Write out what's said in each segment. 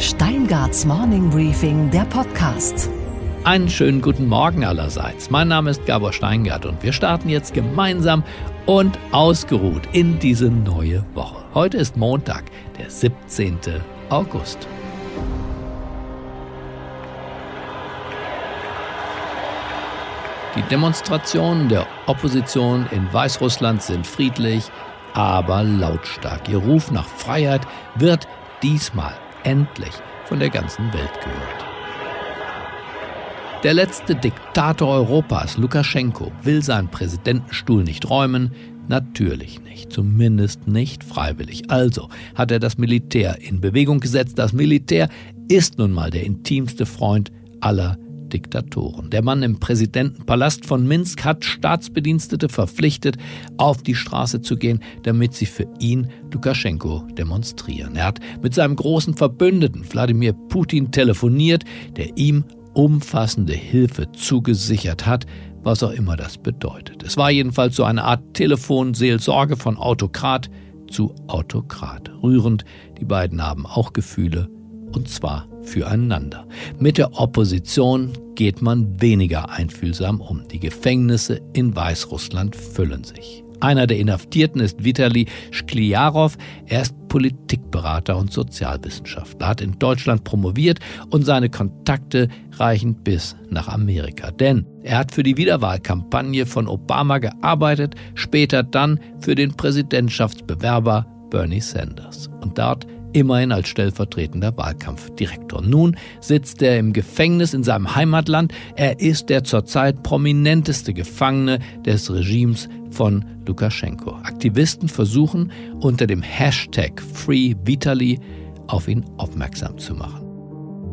Steingarts Morning Briefing, der Podcast. Einen schönen guten Morgen allerseits. Mein Name ist Gabor Steingart und wir starten jetzt gemeinsam und ausgeruht in diese neue Woche. Heute ist Montag, der 17. August. Die Demonstrationen der Opposition in Weißrussland sind friedlich, aber lautstark. Ihr Ruf nach Freiheit wird diesmal endlich von der ganzen Welt gehört. Der letzte Diktator Europas, Lukaschenko, will seinen Präsidentenstuhl nicht räumen, Natürlich nicht, zumindest nicht freiwillig. Also hat er das Militär in Bewegung gesetzt. Das Militär ist nun mal der intimste Freund aller Diktatoren. Der Mann im Präsidentenpalast von Minsk hat Staatsbedienstete verpflichtet, auf die Straße zu gehen, damit sie für ihn Lukaschenko demonstrieren. Er hat mit seinem großen Verbündeten Wladimir Putin telefoniert, der ihm umfassende Hilfe zugesichert hat, was auch immer das bedeutet. Es war jedenfalls so eine Art Telefonseelsorge von Autokrat zu Autokrat. Rührend, die beiden haben auch Gefühle und zwar füreinander. Mit der Opposition geht man weniger einfühlsam um. Die Gefängnisse in Weißrussland füllen sich. Einer der Inhaftierten ist Vitali Skliarov. Er ist Politikberater und Sozialwissenschaftler, hat in Deutschland promoviert und seine Kontakte reichen bis nach Amerika. Denn er hat für die Wiederwahlkampagne von Obama gearbeitet, später dann für den Präsidentschaftsbewerber Bernie Sanders. Und dort immerhin als stellvertretender Wahlkampfdirektor. Nun sitzt er im Gefängnis in seinem Heimatland. Er ist der zurzeit prominenteste Gefangene des Regimes von Lukaschenko. Aktivisten versuchen unter dem Hashtag FreeVitali auf ihn aufmerksam zu machen.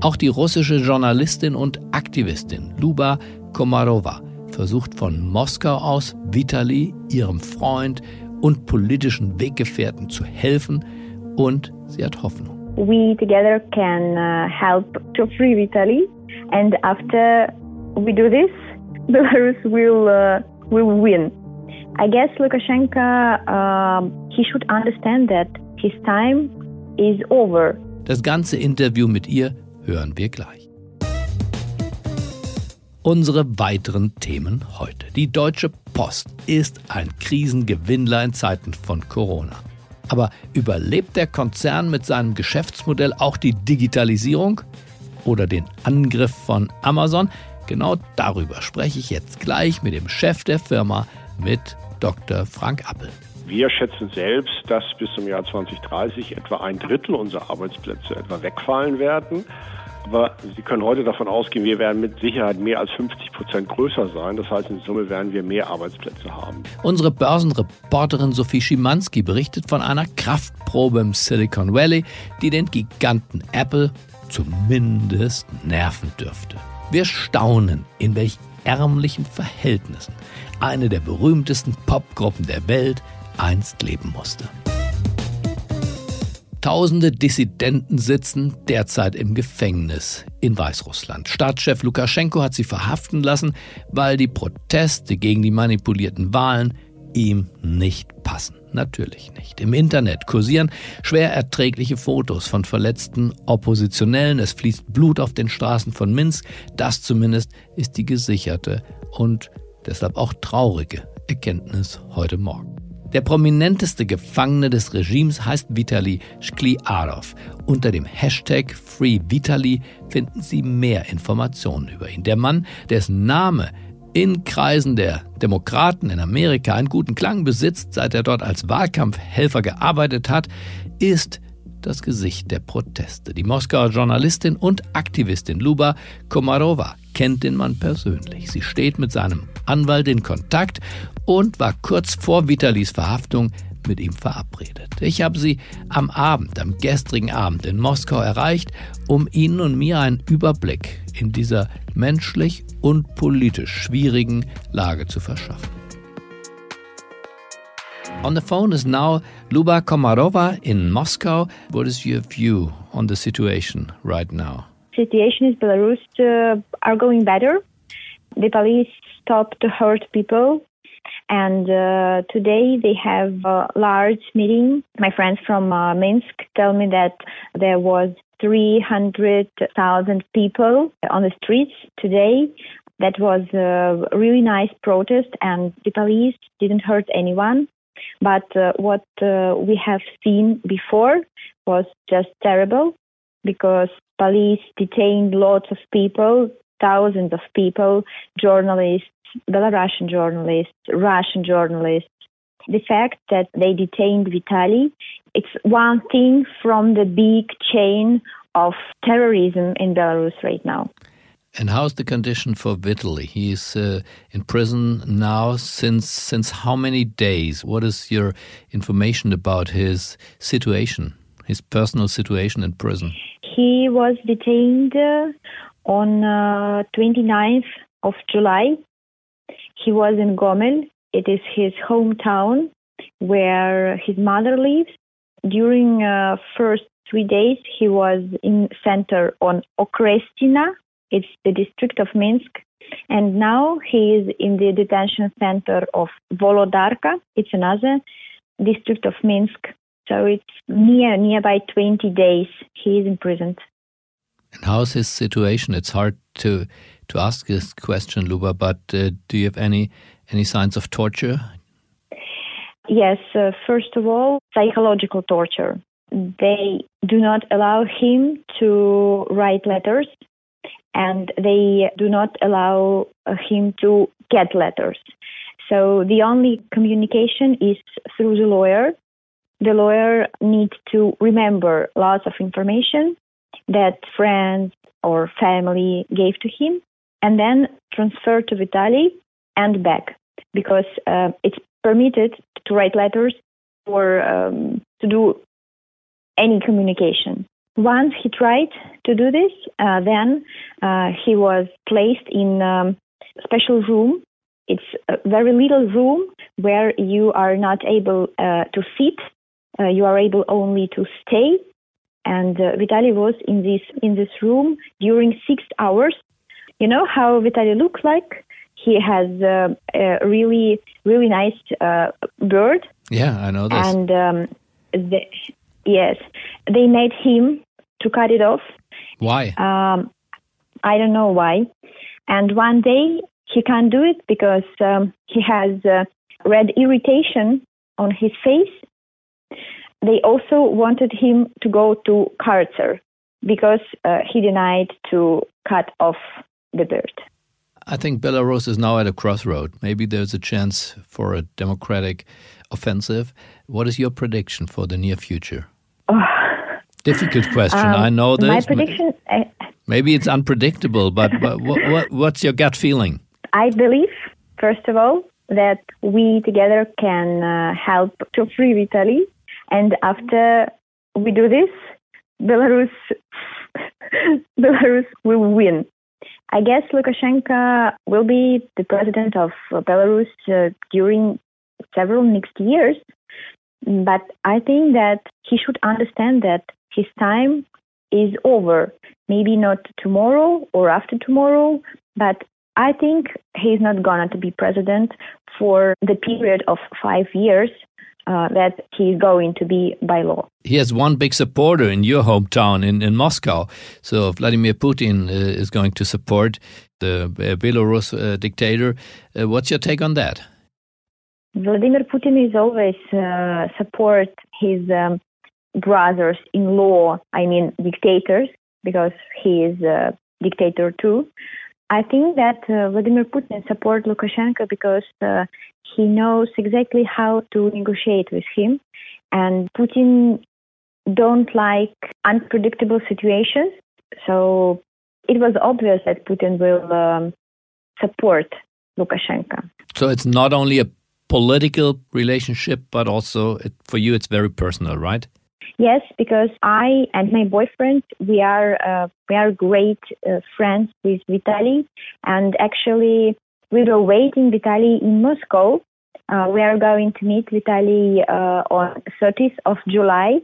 Auch die russische Journalistin und Aktivistin Luba Komarova versucht von Moskau aus Vitali, ihrem Freund und politischen Weggefährten zu helfen und sie hat Hoffnung. We together can uh, help to free Vitali and after we do this, Belarus will uh, will win. I guess Lukashenko uh, he should understand that his time is over. Das ganze Interview mit ihr hören wir gleich. Unsere weiteren Themen heute. Die Deutsche Post ist ein Krisengewinnler in Zeiten von Corona. Aber überlebt der Konzern mit seinem Geschäftsmodell auch die Digitalisierung oder den Angriff von Amazon? Genau darüber spreche ich jetzt gleich mit dem Chef der Firma, mit Dr. Frank Appel. Wir schätzen selbst, dass bis zum Jahr 2030 etwa ein Drittel unserer Arbeitsplätze etwa wegfallen werden. Aber Sie können heute davon ausgehen, wir werden mit Sicherheit mehr als 50 Prozent größer sein. Das heißt, in Summe werden wir mehr Arbeitsplätze haben. Unsere Börsenreporterin Sophie Schimanski berichtet von einer Kraftprobe im Silicon Valley, die den Giganten Apple zumindest nerven dürfte. Wir staunen, in welch ärmlichen Verhältnissen eine der berühmtesten Popgruppen der Welt einst leben musste. Tausende Dissidenten sitzen derzeit im Gefängnis in Weißrussland. Staatschef Lukaschenko hat sie verhaften lassen, weil die Proteste gegen die manipulierten Wahlen ihm nicht passen. Natürlich nicht. Im Internet kursieren schwer erträgliche Fotos von verletzten Oppositionellen. Es fließt Blut auf den Straßen von Minsk. Das zumindest ist die gesicherte und deshalb auch traurige Erkenntnis heute Morgen. Der prominenteste Gefangene des Regimes heißt Vitali Shkliarov. Unter dem Hashtag FreeVitali finden Sie mehr Informationen über ihn. Der Mann, dessen Name in Kreisen der Demokraten in Amerika einen guten Klang besitzt, seit er dort als Wahlkampfhelfer gearbeitet hat, ist das Gesicht der Proteste. Die Moskauer Journalistin und Aktivistin Luba Komarova kennt den Mann persönlich. Sie steht mit seinem Anwalt in Kontakt und war kurz vor Vitalis Verhaftung mit ihm verabredet. Ich habe sie am Abend, am gestrigen Abend in Moskau erreicht, um Ihnen und mir einen Überblick in dieser menschlich und politisch schwierigen Lage zu verschaffen. On the phone is now Luba Komarova in Moscow. What is your view on the situation right now? Situation in Belarus uh, are going better. The police stopped to hurt people and uh, today they have a large meeting. My friends from uh, Minsk tell me that there was 300,000 people on the streets today. That was a really nice protest, and the police didn't hurt anyone. But uh, what uh, we have seen before was just terrible because police detained lots of people, thousands of people, journalists, Belarusian journalists, Russian journalists. The fact that they detained Vitali, it's one thing from the big chain of terrorism in Belarus right now. And how's the condition for Vitaly? He's uh, in prison now since since how many days? What is your information about his situation, his personal situation in prison? He was detained uh, on uh, 29th of July. He was in Gomel. It is his hometown where his mother lives. During uh, first three days, he was in center on Okrestina. It's the district of Minsk. And now he is in the detention center of Volodarka. It's another district of Minsk. So it's near nearby 20 days he is imprisoned. And how's his situation? It's hard to to ask this question, Luba, but uh, do you have any any signs of torture? Yes, uh, first of all, psychological torture. They do not allow him to write letters and they do not allow uh, him to get letters. So the only communication is through the lawyer. The lawyer needs to remember lots of information that friends or family gave to him and then transfer to Vitali and back because uh, it's permitted to write letters or um, to do any communication. Once he tried to do this, uh, then uh, he was placed in a um, special room. It's a very little room where you are not able uh, to sit. Uh, you are able only to stay. And uh, Vitaly was in this in this room during six hours. You know how Vitaly looks like? He has uh, a really really nice bird. Yeah, I know this. And um, the, yes, they made him to cut it off. Why? Um, I don't know why. And one day he can't do it because um, he has uh, red irritation on his face. They also wanted him to go to Karcer because uh, he denied to cut off the bird. I think Belarus is now at a crossroad. Maybe there's a chance for a democratic offensive. What is your prediction for the near future? Oh, difficult question. Um, I know this. My prediction. Maybe it's unpredictable, but, but what, what, what's your gut feeling? I believe, first of all, that we together can uh, help to free Italy. and after we do this, Belarus, Belarus will win. I guess Lukashenko will be the president of Belarus uh, during several next years, but I think that he should understand that his time is over. Maybe not tomorrow or after tomorrow, but I think he's not going to be president for the period of five years uh, that he's going to be by law. He has one big supporter in your hometown in, in Moscow. So Vladimir Putin uh, is going to support the uh, Belarus uh, dictator. Uh, what's your take on that? Vladimir Putin is always uh, support his um, brothers-in-law, I mean dictators, because he is a dictator too. I think that uh, Vladimir Putin supports Lukashenko because uh, he knows exactly how to negotiate with him, and Putin don't like unpredictable situations. So it was obvious that Putin will um, support Lukashenko. So it's not only a political relationship, but also it, for you, it's very personal, right? Yes, because I and my boyfriend we are uh, we are great uh, friends with Vitali, and actually we were waiting Vitali in Moscow. Uh, we are going to meet Vitali uh, on 30th of July.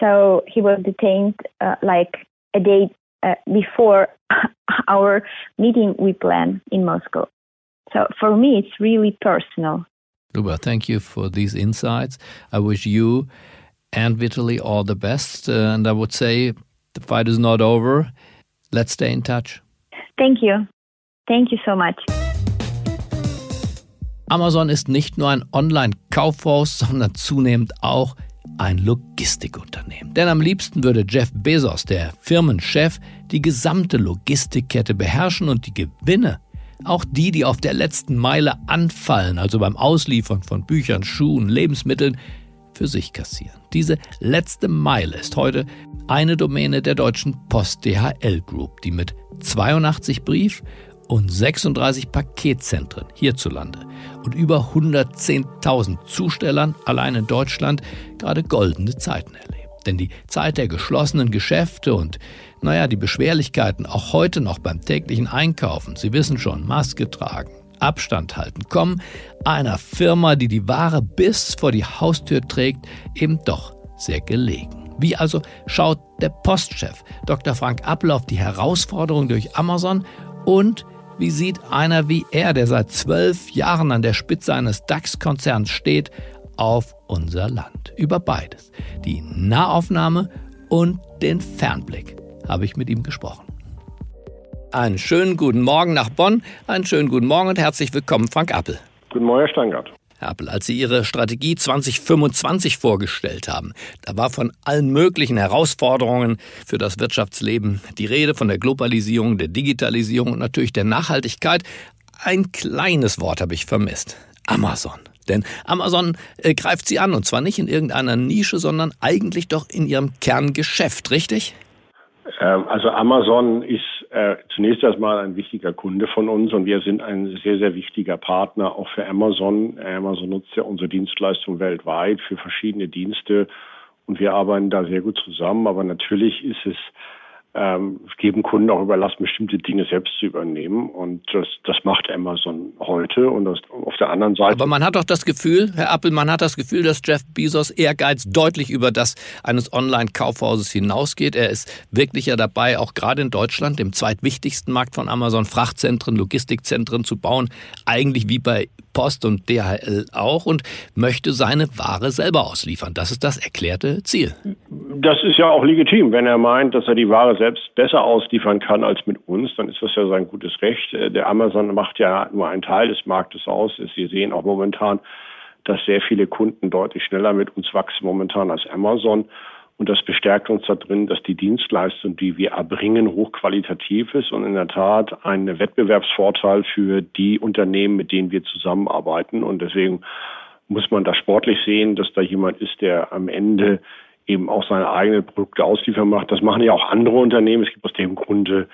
So he was detained uh, like a day uh, before our meeting we plan in Moscow. So for me, it's really personal. Luba, thank you for these insights. I wish you and Vitaly all the best. Uh, and I would say The fight is not over. Let's stay in touch. Thank you. Thank you so much. Amazon ist nicht nur ein Online-Kaufhaus, sondern zunehmend auch ein Logistikunternehmen. Denn am liebsten würde Jeff Bezos, der Firmenchef, die gesamte Logistikkette beherrschen und die Gewinne, auch die, die auf der letzten Meile anfallen, also beim Ausliefern von Büchern, Schuhen, Lebensmitteln, für sich kassieren. Diese letzte Meile ist heute eine Domäne der deutschen Post DHL Group, die mit 82 Brief- und 36 Paketzentren hierzulande und über 110.000 Zustellern allein in Deutschland gerade goldene Zeiten erlebt. Denn die Zeit der geschlossenen Geschäfte und, naja, die Beschwerlichkeiten auch heute noch beim täglichen Einkaufen, Sie wissen schon, Maske tragen, Abstand halten, kommen einer Firma, die die Ware bis vor die Haustür trägt, eben doch sehr gelegen. Wie also schaut der Postchef Dr. Frank Appel auf die Herausforderung durch Amazon und wie sieht einer wie er, der seit zwölf Jahren an der Spitze eines DAX-Konzerns steht, auf unser Land? Über beides, die Nahaufnahme und den Fernblick, habe ich mit ihm gesprochen. Einen schönen guten Morgen nach Bonn, einen schönen guten Morgen und herzlich willkommen, Frank Appel. Guten Morgen, Herr Steingart. Herr Appel, als Sie Ihre Strategie 2025 vorgestellt haben, da war von allen möglichen Herausforderungen für das Wirtschaftsleben die Rede, von der Globalisierung, der Digitalisierung und natürlich der Nachhaltigkeit. Ein kleines Wort habe ich vermisst. Amazon. Denn Amazon äh, greift Sie an und zwar nicht in irgendeiner Nische, sondern eigentlich doch in Ihrem Kerngeschäft, richtig? Ähm, also Amazon ist äh, zunächst erstmal ein wichtiger Kunde von uns und wir sind ein sehr, sehr wichtiger Partner auch für Amazon. Amazon nutzt ja unsere Dienstleistung weltweit für verschiedene Dienste und wir arbeiten da sehr gut zusammen. Aber natürlich ist es ähm, geben Kunden auch überlassen, bestimmte Dinge selbst zu übernehmen. Und das, das macht Amazon heute. Und das, auf der anderen Seite. Aber man hat doch das Gefühl, Herr Appel, man hat das Gefühl, dass Jeff Bezos Ehrgeiz deutlich über das eines Online-Kaufhauses hinausgeht. Er ist wirklich ja dabei, auch gerade in Deutschland, dem zweitwichtigsten Markt von Amazon, Frachtzentren, Logistikzentren zu bauen. Eigentlich wie bei Post und DHL auch und möchte seine Ware selber ausliefern. Das ist das erklärte Ziel. Das ist ja auch legitim. Wenn er meint, dass er die Ware selbst besser ausliefern kann als mit uns, dann ist das ja sein gutes Recht. Äh, der Amazon macht ja nur einen Teil des Marktes aus. Sie sehen auch momentan, dass sehr viele Kunden deutlich schneller mit uns wachsen momentan als Amazon. Und das bestärkt uns da drin, dass die Dienstleistung, die wir erbringen, hochqualitativ ist und in der Tat ein Wettbewerbsvorteil für die Unternehmen, mit denen wir zusammenarbeiten. Und deswegen muss man das sportlich sehen, dass da jemand ist, der am Ende eben auch seine eigenen Produkte ausliefern macht. Das machen ja auch andere Unternehmen. Es gibt aus dem Grunde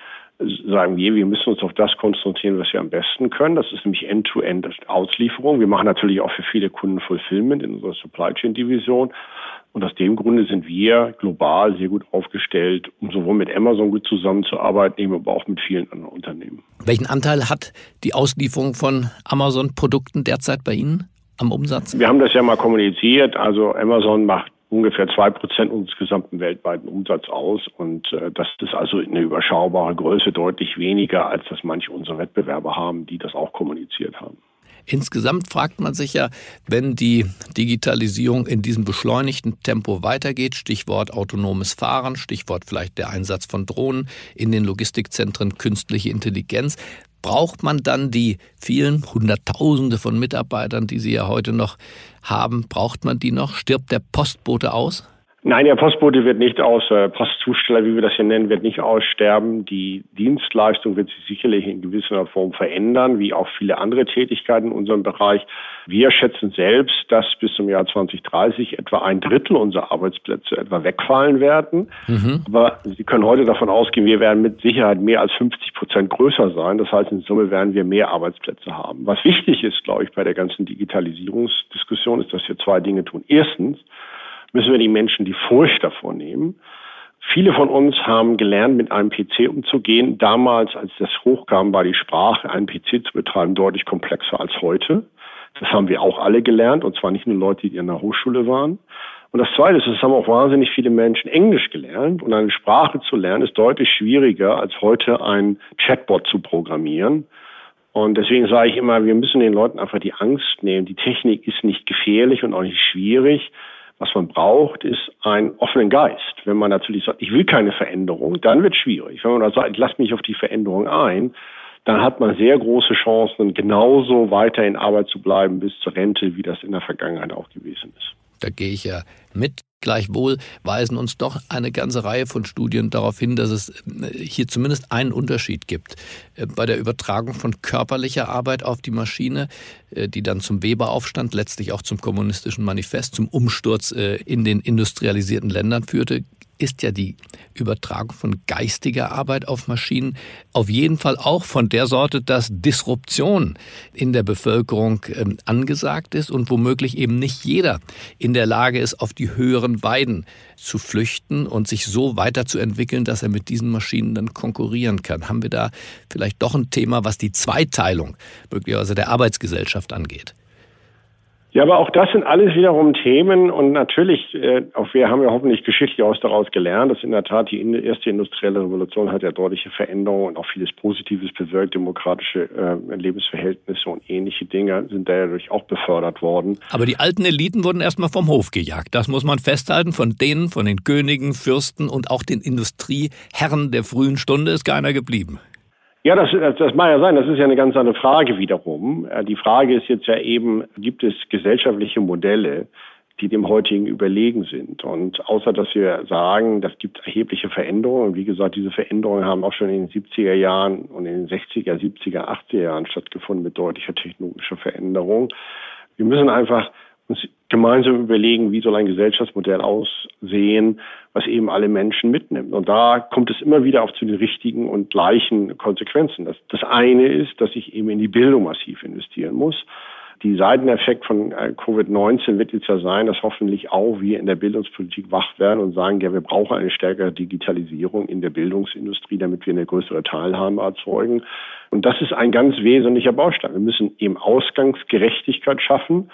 sagen wir, wir müssen uns auf das konzentrieren, was wir am besten können. Das ist nämlich End-to-End-Auslieferung. Wir machen natürlich auch für viele Kunden Fulfillment in unserer Supply Chain Division. Und aus dem Grunde sind wir global sehr gut aufgestellt, um sowohl mit Amazon gut zusammenzuarbeiten, aber auch mit vielen anderen Unternehmen. Welchen Anteil hat die Auslieferung von Amazon-Produkten derzeit bei Ihnen am Umsatz? Wir haben das ja mal kommuniziert. Also Amazon macht ungefähr zwei Prozent unseres gesamten weltweiten Umsatzes aus. Und äh, das ist also eine überschaubare Größe, deutlich weniger, als das manche unserer Wettbewerber haben, die das auch kommuniziert haben. Insgesamt fragt man sich ja, wenn die Digitalisierung in diesem beschleunigten Tempo weitergeht, Stichwort autonomes Fahren, Stichwort vielleicht der Einsatz von Drohnen in den Logistikzentren, künstliche Intelligenz, braucht man dann die vielen Hunderttausende von Mitarbeitern, die Sie ja heute noch haben, braucht man die noch? Stirbt der Postbote aus? Nein, der Postbote wird nicht aus, äh, Postzusteller, wie wir das hier nennen, wird nicht aussterben. Die Dienstleistung wird sich sicherlich in gewisser Form verändern, wie auch viele andere Tätigkeiten in unserem Bereich. Wir schätzen selbst, dass bis zum Jahr 2030 etwa ein Drittel unserer Arbeitsplätze etwa wegfallen werden. Mhm. Aber Sie können heute davon ausgehen, wir werden mit Sicherheit mehr als 50 Prozent größer sein. Das heißt, in Summe werden wir mehr Arbeitsplätze haben. Was wichtig ist, glaube ich, bei der ganzen Digitalisierungsdiskussion, ist, dass wir zwei Dinge tun. Erstens, müssen wir die Menschen die Furcht davor nehmen. Viele von uns haben gelernt, mit einem PC umzugehen. Damals, als das hochkam, war die Sprache, einen PC zu betreiben, deutlich komplexer als heute. Das haben wir auch alle gelernt, und zwar nicht nur Leute, die in der Hochschule waren. Und das Zweite ist, es haben auch wahnsinnig viele Menschen Englisch gelernt. Und eine Sprache zu lernen ist deutlich schwieriger, als heute ein Chatbot zu programmieren. Und deswegen sage ich immer, wir müssen den Leuten einfach die Angst nehmen. Die Technik ist nicht gefährlich und auch nicht schwierig. Was man braucht, ist einen offenen Geist. Wenn man natürlich sagt, ich will keine Veränderung, dann wird es schwierig. Wenn man sagt, ich lasse mich auf die Veränderung ein, dann hat man sehr große Chancen, genauso weiter in Arbeit zu bleiben bis zur Rente, wie das in der Vergangenheit auch gewesen ist. Da gehe ich ja mit. Gleichwohl weisen uns doch eine ganze Reihe von Studien darauf hin, dass es äh, hier zumindest einen Unterschied gibt. Äh, bei der Übertragung von körperlicher Arbeit auf die Maschine, äh, die dann zum Weberaufstand, letztlich auch zum kommunistischen Manifest, zum Umsturz in den industrialisierten Ländern führte, ist ja die Übertragung von geistiger Arbeit auf Maschinen auf jeden Fall auch von der Sorte, dass Disruption in der Bevölkerung ähm, angesagt ist und womöglich eben nicht jeder in der Lage ist, auf die höheren Weiden zu flüchten und sich so weiterzuentwickeln, dass er mit diesen Maschinen dann konkurrieren kann. Haben wir da vielleicht doch ein Thema, was die Zweiteilung möglicherweise der Arbeitsgesellschaft angeht? Ja, aber auch das sind alles wiederum Themen und natürlich, äh, auch wir haben ja hoffentlich geschichtlich aus daraus gelernt, dass in der Tat die erste industrielle Revolution hat ja deutliche Veränderungen und auch vieles Positives bewirkt, demokratische äh, Lebensverhältnisse und ähnliche Dinge sind dadurch auch befördert worden. Aber die alten Eliten wurden erstmal vom Hof gejagt. Das muss man festhalten. Von denen, von den Königen, Fürsten und auch den Industrieherren der frühen Stunde ist keiner geblieben. Ja, das, das mag ja sein. Das ist ja eine ganz andere Frage wiederum. Äh, die Frage ist jetzt ja eben, gibt es gesellschaftliche Modelle, die dem heutigen überlegen sind? Und außer dass wir sagen, das gibt erhebliche Veränderungen. Wie gesagt, diese Veränderungen haben auch schon in den 70er Jahren und in den 60er, 70er, 80er Jahren stattgefunden mit deutlicher technologischer Veränderung. Wir müssen einfach uns gemeinsam überlegen, wie soll ein Gesellschaftsmodell aussehen, was eben alle Menschen mitnimmt. Und da kommt es immer wieder auch zu den richtigen und gleichen Konsequenzen. Das, das eine ist, dass ich eben in die Bildung massiv investieren muss. Die Seiteneffekt von äh, Covid-19 wird jetzt ja sein, dass hoffentlich auch wir in der Bildungspolitik wach werden und sagen, ja, wir brauchen eine stärkere Digitalisierung in der Bildungsindustrie, damit wir eine größere Teilhabe erzeugen. Und das ist ein ganz wesentlicher Baustein. Wir müssen eben Ausgangsgerechtigkeit schaffen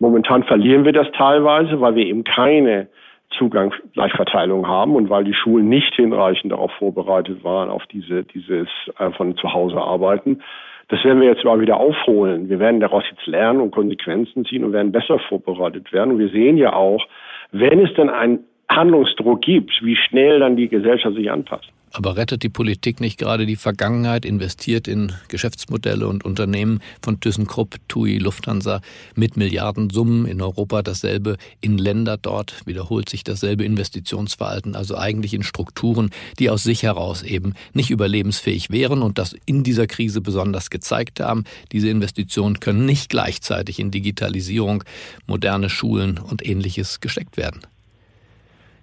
Momentan verlieren wir das teilweise, weil wir eben keine Zugangsgleichverteilung haben und weil die Schulen nicht hinreichend darauf vorbereitet waren, auf diese, dieses äh, von zu Hause arbeiten. Das werden wir jetzt mal wieder aufholen. Wir werden daraus jetzt lernen und Konsequenzen ziehen und werden besser vorbereitet werden. Und wir sehen ja auch, wenn es dann einen Handlungsdruck gibt, wie schnell dann die Gesellschaft sich anpasst. Aber rettet die Politik nicht gerade die Vergangenheit, investiert in Geschäftsmodelle und Unternehmen von ThyssenKrupp, TUI, Lufthansa mit Milliardensummen in Europa dasselbe, in Länder dort wiederholt sich dasselbe Investitionsverhalten, also eigentlich in Strukturen, die aus sich heraus eben nicht überlebensfähig wären und das in dieser Krise besonders gezeigt haben. Diese Investitionen können nicht gleichzeitig in Digitalisierung, moderne Schulen und ähnliches gesteckt werden.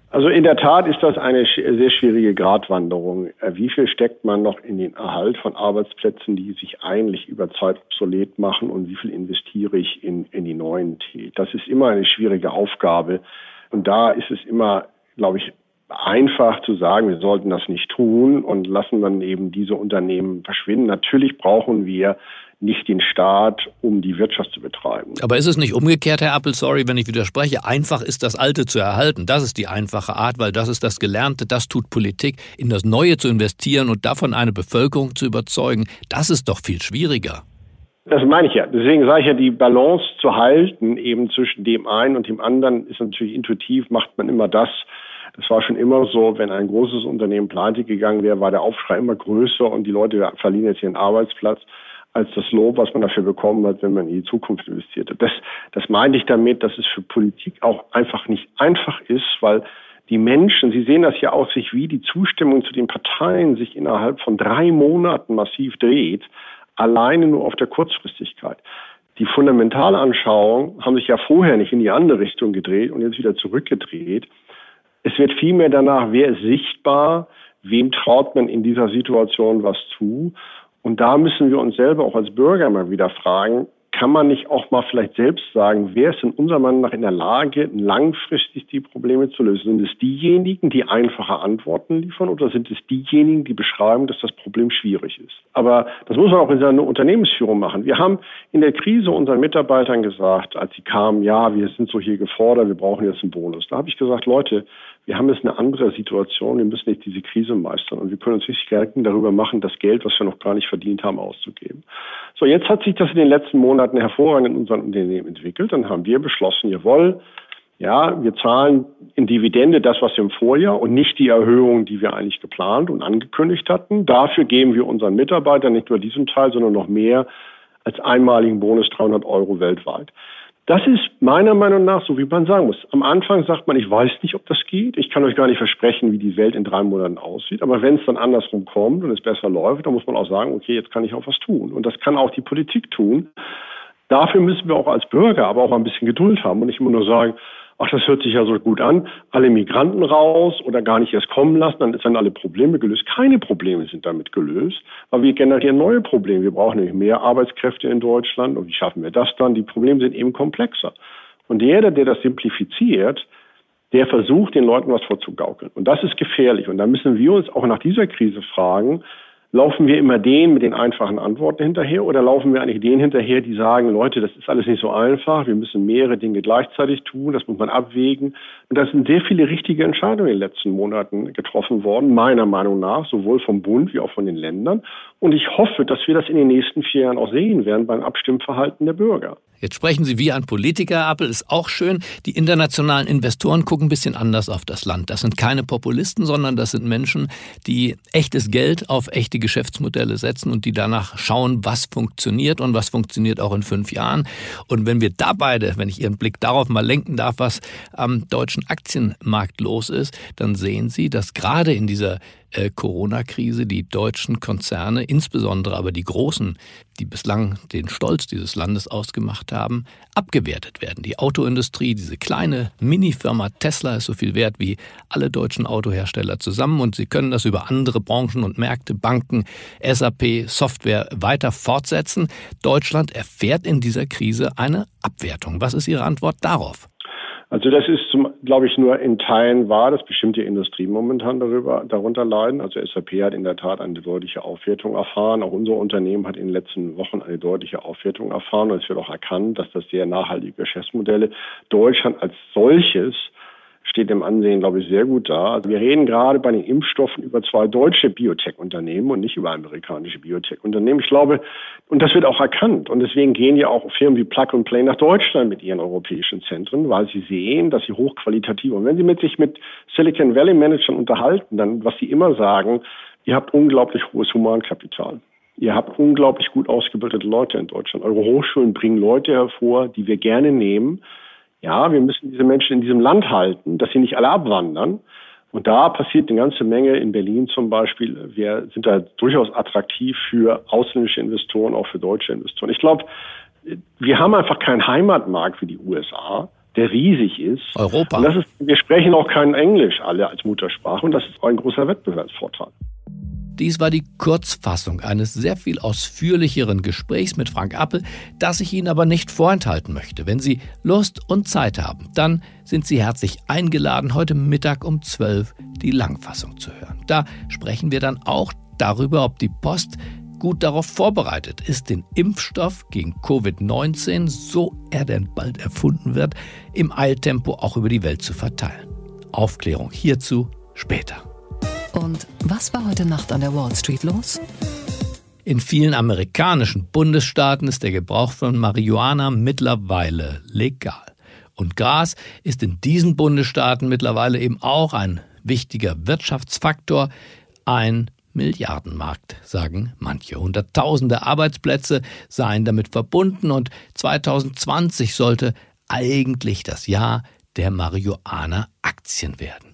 Also in der Tat ist das eine sehr schwierige Gratwanderung. Äh, wie viel steckt man noch in den Erhalt von Arbeitsplätzen, die sich eigentlich über Zeit obsolet machen und wie viel investiere ich in, in die neuen? Das ist immer eine schwierige Aufgabe. Und da ist es immer, glaube ich, einfach zu sagen, wir sollten das nicht tun und lassen dann eben diese Unternehmen verschwinden. Natürlich brauchen wir nicht den Staat, um die Wirtschaft zu betreiben. Aber ist es nicht umgekehrt, Herr Appel, sorry, wenn ich widerspreche, einfach ist das Alte zu erhalten. Das ist die einfache Art, weil das ist das Gelernte, das tut Politik. In das Neue zu investieren und davon eine Bevölkerung zu überzeugen, das ist doch viel schwieriger. Das meine ich ja. Deswegen sage ich ja, die Balance zu halten, eben zwischen dem einen und dem anderen, ist natürlich intuitiv, macht man immer das, das war schon immer so, wenn ein großes Unternehmen pleite gegangen wäre, war der Aufschrei immer größer und die Leute verlieren jetzt ihren Arbeitsplatz als das Lob, was man dafür bekommen hat, wenn man in die Zukunft investiert hat. Das, das meine ich damit, dass es für Politik auch einfach nicht einfach ist, weil die Menschen, Sie sehen das ja auch sich, wie die Zustimmung zu den Parteien sich innerhalb von drei Monaten massiv dreht, alleine nur auf der Kurzfristigkeit. Die Fundamentalanschauungen haben sich ja vorher nicht in die andere Richtung gedreht und jetzt wieder zurückgedreht. Es wird vielmehr danach, wer ist sichtbar, wem traut man in dieser Situation was zu. Und da müssen wir uns selber auch als Bürger mal wieder fragen, kann man nicht auch mal vielleicht selbst sagen, wer ist in unserer Meinung nach in der Lage, langfristig die Probleme zu lösen? Sind es diejenigen, die einfache Antworten liefern oder sind es diejenigen, die beschreiben, dass das Problem schwierig ist? Aber das muss man auch in seiner Unternehmensführung machen. Wir haben in der Krise unseren Mitarbeitern gesagt, als sie kamen, ja, wir sind so hier gefordert, wir brauchen jetzt einen Bonus. Da habe ich gesagt, Leute, wir haben jetzt eine andere Situation, wir müssen nicht diese Krise meistern und wir können uns richtig Gedanken darüber machen, das Geld, was wir noch gar nicht verdient haben, auszugeben. So, jetzt hat sich das in den letzten Monaten hervorragend in unseren Unternehmen entwickelt. Dann haben wir beschlossen, jawohl, Ja, wir zahlen in Dividende das, was im Vorjahr und nicht die Erhöhung, die wir eigentlich geplant und angekündigt hatten. Dafür geben wir unseren Mitarbeitern nicht nur diesen Teil, sondern noch mehr als einmaligen Bonus 300 Euro weltweit. Das ist meiner Meinung nach, so wie man sagen muss. Am Anfang sagt man, ich weiß nicht, ob das geht. Ich kann euch gar nicht versprechen, wie die Welt in drei Monaten aussieht. Aber wenn es dann andersrum kommt und es besser läuft, dann muss man auch sagen, okay, jetzt kann ich auch was tun. Und das kann auch die Politik tun. Dafür müssen wir auch als Bürger aber auch ein bisschen Geduld haben und nicht immer nur sagen, ach, das hört sich ja so gut an, alle Migranten raus oder gar nicht erst kommen lassen, dann sind alle Probleme gelöst. Keine Probleme sind damit gelöst, aber wir generieren neue Probleme. Wir brauchen nämlich mehr Arbeitskräfte in Deutschland und wie schaffen wir das dann? Die Probleme sind eben komplexer. Und jeder, der das simplifiziert, der versucht, den Leuten was vorzugaukeln. Und das ist gefährlich. Und da müssen wir uns auch nach dieser Krise fragen, Laufen wir immer denen mit den einfachen Antworten hinterher oder laufen wir eigentlich denen hinterher, die sagen, Leute, das ist alles nicht so einfach, wir müssen mehrere Dinge gleichzeitig tun, das muss man abwägen. Und da sind sehr viele richtige Entscheidungen in den letzten Monaten getroffen worden, meiner Meinung nach, sowohl vom Bund wie auch von den Ländern. Und ich hoffe, dass wir das in den nächsten vier Jahren auch sehen werden beim Abstimmverhalten der Bürger. Jetzt sprechen Sie wie ein Politiker, Appel ist auch schön. Die internationalen Investoren gucken ein bisschen anders auf das Land. Das sind keine Populisten, sondern das sind Menschen, die echtes Geld auf echte Geschäftsmodelle setzen und die danach schauen, was funktioniert und was funktioniert auch in fünf Jahren. Und wenn wir da beide, wenn ich Ihren Blick darauf mal lenken darf, was am deutschen Aktienmarkt los ist, dann sehen Sie, dass gerade in dieser äh, Corona-Krise die deutschen Konzerne, insbesondere aber die großen, die bislang den Stolz dieses Landes ausgemacht haben, abgewertet werden. Die Autoindustrie, diese kleine Mini-Firma Tesla ist so viel wert wie alle deutschen Autohersteller zusammen und sie können das über andere Branchen und Märkte, Banken, SAP, Software weiter fortsetzen. Deutschland erfährt in dieser Krise eine Abwertung. Was ist Ihre Antwort darauf? Also das ist, glaube ich, nur in Teilen wahr, dass bestimmte Industrien momentan darüber, darunter leiden. Also SAP hat in der Tat eine deutliche Aufwertung erfahren. Auch unser Unternehmen hat in den letzten Wochen eine deutliche Aufwertung erfahren. Und es wird auch erkannt, dass das sehr nachhaltige Geschäftsmodelle Deutschland als solches steht im Ansehen, glaube ich, sehr gut da. Also wir reden gerade bei den Impfstoffen über zwei deutsche Biotech-Unternehmen und nicht über amerikanische Biotech-Unternehmen. Ich glaube, und das wird auch erkannt. Und deswegen gehen ja auch Firmen wie Plug and Play nach Deutschland mit ihren europäischen Zentren, weil sie sehen, dass sie hochqualitativ, und wenn sie mit sich mit Silicon Valley Managern unterhalten, dann, was sie immer sagen, ihr habt unglaublich hohes Humankapital. Ihr habt unglaublich gut ausgebildete Leute in Deutschland. Eure Hochschulen bringen Leute hervor, die wir gerne nehmen ja, wir müssen diese Menschen in diesem Land halten, dass sie nicht alle abwandern. Und da passiert eine ganze Menge in Berlin zum Beispiel. Wir sind da durchaus attraktiv für ausländische Investoren, auch für deutsche Investoren. Ich glaube, wir haben einfach keinen Heimatmarkt wie die USA, der riesig ist. Europa. Ist, wir sprechen auch kein Englisch alle als Muttersprache und das ist ein großer Wettbewerbsvorteil. Dies war die Kurzfassung eines sehr viel ausführlicheren Gesprächs mit Frank Appel, das ich Ihnen aber nicht vorenthalten möchte. Wenn Sie Lust und Zeit haben, dann sind Sie herzlich eingeladen, heute Mittag um 12 die Langfassung zu hören. Da sprechen wir dann auch darüber, ob die Post gut darauf vorbereitet ist, den Impfstoff gegen Covid-19, so er denn bald erfunden wird, im Eiltempo auch über die Welt zu verteilen. Aufklärung hierzu später. Und was war heute Nacht an der Wall Street los? In vielen amerikanischen Bundesstaaten ist der Gebrauch von Marihuana mittlerweile legal. Und Gras ist in diesen Bundesstaaten mittlerweile eben auch ein wichtiger Wirtschaftsfaktor, ein Milliardenmarkt, sagen manche. Hunderttausende Arbeitsplätze seien damit verbunden und 2020 sollte eigentlich das Jahr der Marihuana-Aktien werden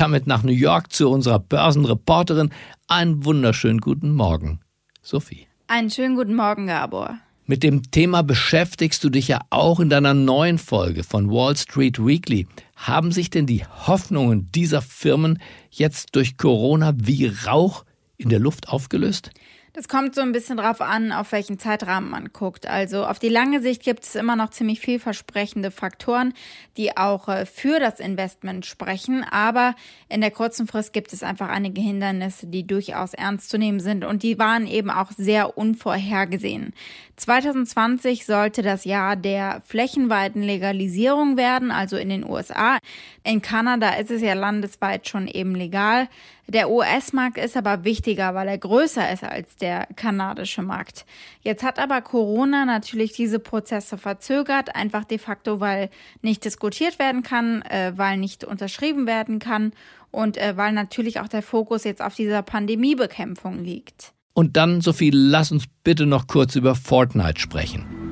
damit nach New York zu unserer Börsenreporterin. Einen wunderschönen guten Morgen, Sophie. Einen schönen guten Morgen, Gabor. Mit dem Thema beschäftigst du dich ja auch in deiner neuen Folge von Wall Street Weekly. Haben sich denn die Hoffnungen dieser Firmen jetzt durch Corona wie Rauch in der Luft aufgelöst? Das kommt so ein bisschen drauf an, auf welchen Zeitrahmen man guckt. Also auf die lange Sicht gibt es immer noch ziemlich vielversprechende Faktoren, die auch äh, für das Investment sprechen. Aber in der kurzen Frist gibt es einfach einige Hindernisse, die durchaus ernst zu nehmen sind. Und die waren eben auch sehr unvorhergesehen. 2020 sollte das Jahr der flächenweiten Legalisierung werden, also in den USA. In Kanada ist es ja landesweit schon eben legal. Der US-Markt ist aber wichtiger, weil er größer ist als der kanadische Markt. Jetzt hat aber Corona natürlich diese Prozesse verzögert, einfach de facto, weil nicht diskutiert werden kann, äh, weil nicht unterschrieben werden kann und äh, weil natürlich auch der Fokus jetzt auf dieser Pandemiebekämpfung liegt. Und dann, Sophie, lass uns bitte noch kurz über Fortnite sprechen.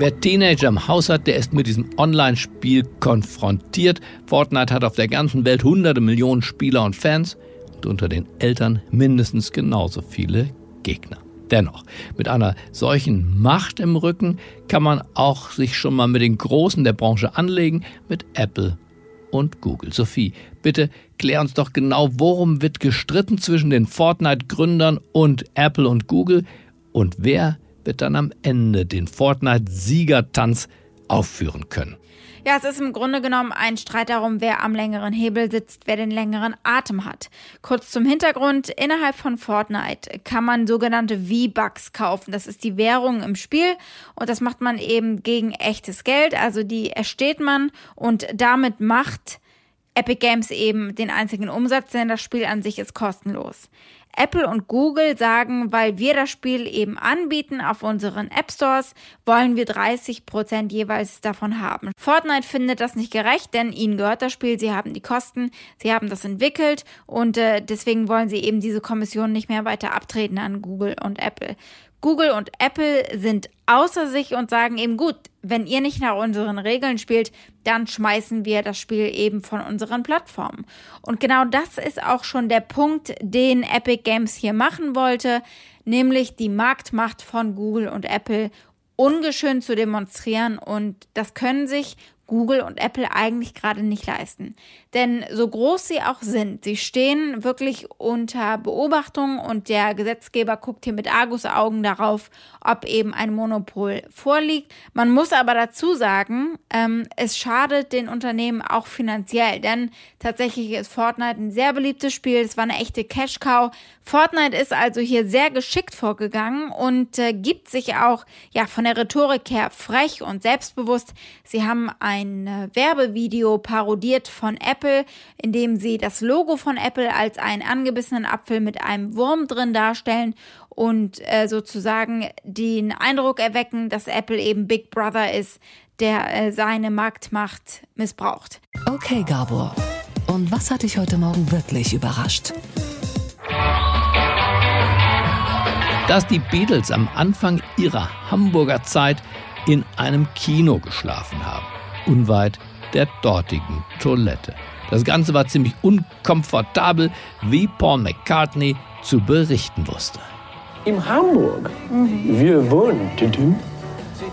Wer Teenager im Haus hat, der ist mit diesem Online-Spiel konfrontiert. Fortnite hat auf der ganzen Welt hunderte Millionen Spieler und Fans und unter den Eltern mindestens genauso viele Gegner. Dennoch, mit einer solchen Macht im Rücken kann man auch sich schon mal mit den Großen der Branche anlegen, mit Apple und Google. Sophie, bitte klär uns doch genau, worum wird gestritten zwischen den Fortnite-Gründern und Apple und Google und wer wird dann am Ende den Fortnite-Siegertanz aufführen können. Ja, es ist im Grunde genommen ein Streit darum, wer am längeren Hebel sitzt, wer den längeren Atem hat. Kurz zum Hintergrund, innerhalb von Fortnite kann man sogenannte V-Bucks kaufen. Das ist die Währung im Spiel und das macht man eben gegen echtes Geld. Also die ersteht man und damit macht Epic Games eben den einzigen Umsatz, denn das Spiel an sich ist kostenlos. Apple und Google sagen, weil wir das Spiel eben anbieten auf unseren App Stores, wollen wir 30 Prozent jeweils davon haben. Fortnite findet das nicht gerecht, denn ihnen gehört das Spiel, sie haben die Kosten, sie haben das entwickelt und äh, deswegen wollen sie eben diese Kommission nicht mehr weiter abtreten an Google und Apple. Google und Apple sind außer sich und sagen eben gut, wenn ihr nicht nach unseren Regeln spielt, dann schmeißen wir das Spiel eben von unseren Plattformen. Und genau das ist auch schon der Punkt, den Epic Games hier machen wollte, nämlich die Marktmacht von Google und Apple ungeschönt zu demonstrieren und das können sich Google und Apple eigentlich gerade nicht leisten. Denn so groß sie auch sind, sie stehen wirklich unter Beobachtung und der Gesetzgeber guckt hier mit Argusaugen darauf, ob eben ein Monopol vorliegt. Man muss aber dazu sagen, ähm, es schadet den Unternehmen auch finanziell, denn tatsächlich ist Fortnite ein sehr beliebtes Spiel. Es war eine echte Cash-Cow. Fortnite ist also hier sehr geschickt vorgegangen und äh, gibt sich auch ja von der Rhetorik her frech und selbstbewusst. Sie haben ein äh, Werbevideo parodiert von Apple, in dem sie das Logo von Apple als einen angebissenen Apfel mit einem Wurm drin darstellen und äh, sozusagen den Eindruck erwecken, dass Apple eben Big Brother ist, der äh, seine Marktmacht missbraucht. Okay, Gabor. Und was hat dich heute Morgen wirklich überrascht? Dass die Beatles am Anfang ihrer Hamburger Zeit in einem Kino geschlafen haben, unweit der dortigen Toilette. Das Ganze war ziemlich unkomfortabel, wie Paul McCartney zu berichten wusste. In Hamburg, mhm. wir wohnen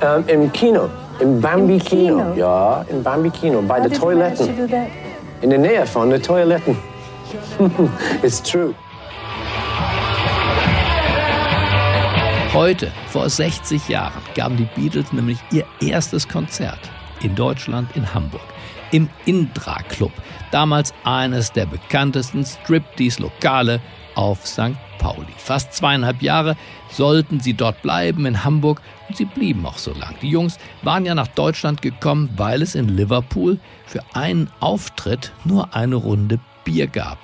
ähm, im Kino, im Bambi Kino. Kino. Ja, im Bambi Kino, bei den Toiletten. In der Nähe von den Toiletten. It's true. Heute, vor 60 Jahren, gaben die Beatles nämlich ihr erstes Konzert in Deutschland, in Hamburg, im Indra Club, damals eines der bekanntesten Striptease-Lokale auf St. Pauli. Fast zweieinhalb Jahre sollten sie dort bleiben in Hamburg und sie blieben auch so lang. Die Jungs waren ja nach Deutschland gekommen, weil es in Liverpool für einen Auftritt nur eine Runde Bier gab.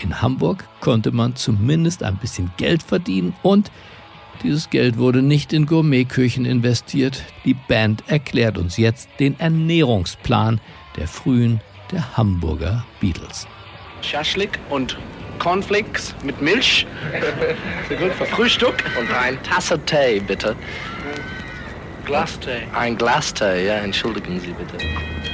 In Hamburg konnte man zumindest ein bisschen Geld verdienen und dieses Geld wurde nicht in Gourmetküchen investiert. Die Band erklärt uns jetzt den Ernährungsplan der frühen der Hamburger Beatles. Schaschlik und Cornflakes mit Milch. Sehr gut für Frühstück. Und ein Tasse Tee, bitte. Glastee. Ein Glastee, ja, entschuldigen Sie bitte.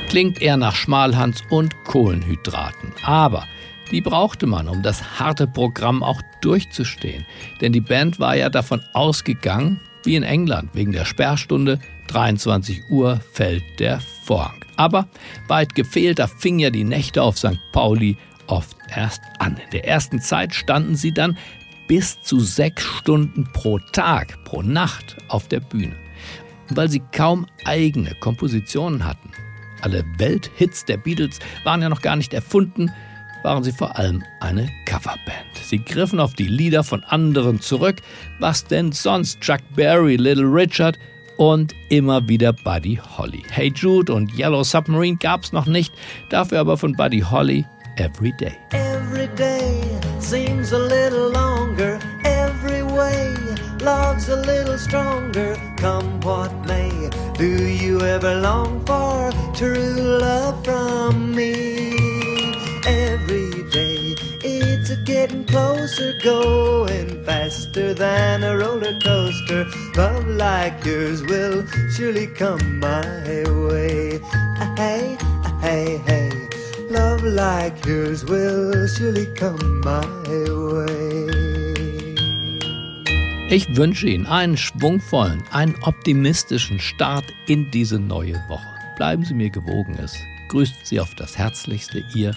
Klingt eher nach Schmalhans und Kohlenhydraten. Aber die brauchte man, um das harte Programm auch durchzustehen. Denn die Band war ja davon ausgegangen, wie in England, wegen der Sperrstunde, 23 Uhr fällt der Vorhang. Aber weit gefehlt, da fing ja die Nächte auf St. Pauli oft erst an. In der ersten Zeit standen sie dann bis zu sechs Stunden pro Tag, pro Nacht auf der Bühne. Und weil sie kaum eigene Kompositionen hatten, alle Welthits der Beatles waren ja noch gar nicht erfunden, waren sie vor allem eine Coverband. Sie griffen auf die Lieder von anderen zurück, was denn sonst Chuck Berry, Little Richard und immer wieder Buddy Holly. Hey Jude und Yellow Submarine gab's noch nicht, dafür aber von Buddy Holly Every Day. Every day seems a little longer every way love's a little stronger, come what may. Do you ever long for true love from me? Every day it's a getting closer, going faster than a roller coaster. Love like yours will surely come my way. Hey, hey, hey. Love like yours will surely come my way. Ich wünsche Ihnen einen schwungvollen, einen optimistischen Start in diese neue Woche. Bleiben Sie mir gewogen. Es grüßt Sie auf das Herzlichste, Ihr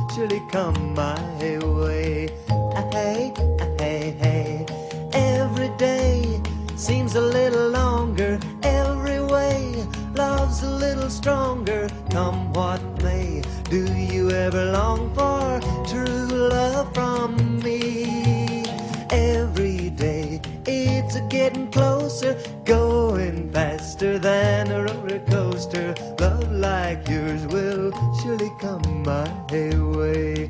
come my way. Ah, hey, ah, hey, hey. Every day seems a little longer. Every way love's a little stronger. Come what may. Do you ever long for true love from me? Every day it's a getting closer, going faster than a roller coaster. Love like yours will surely come my way.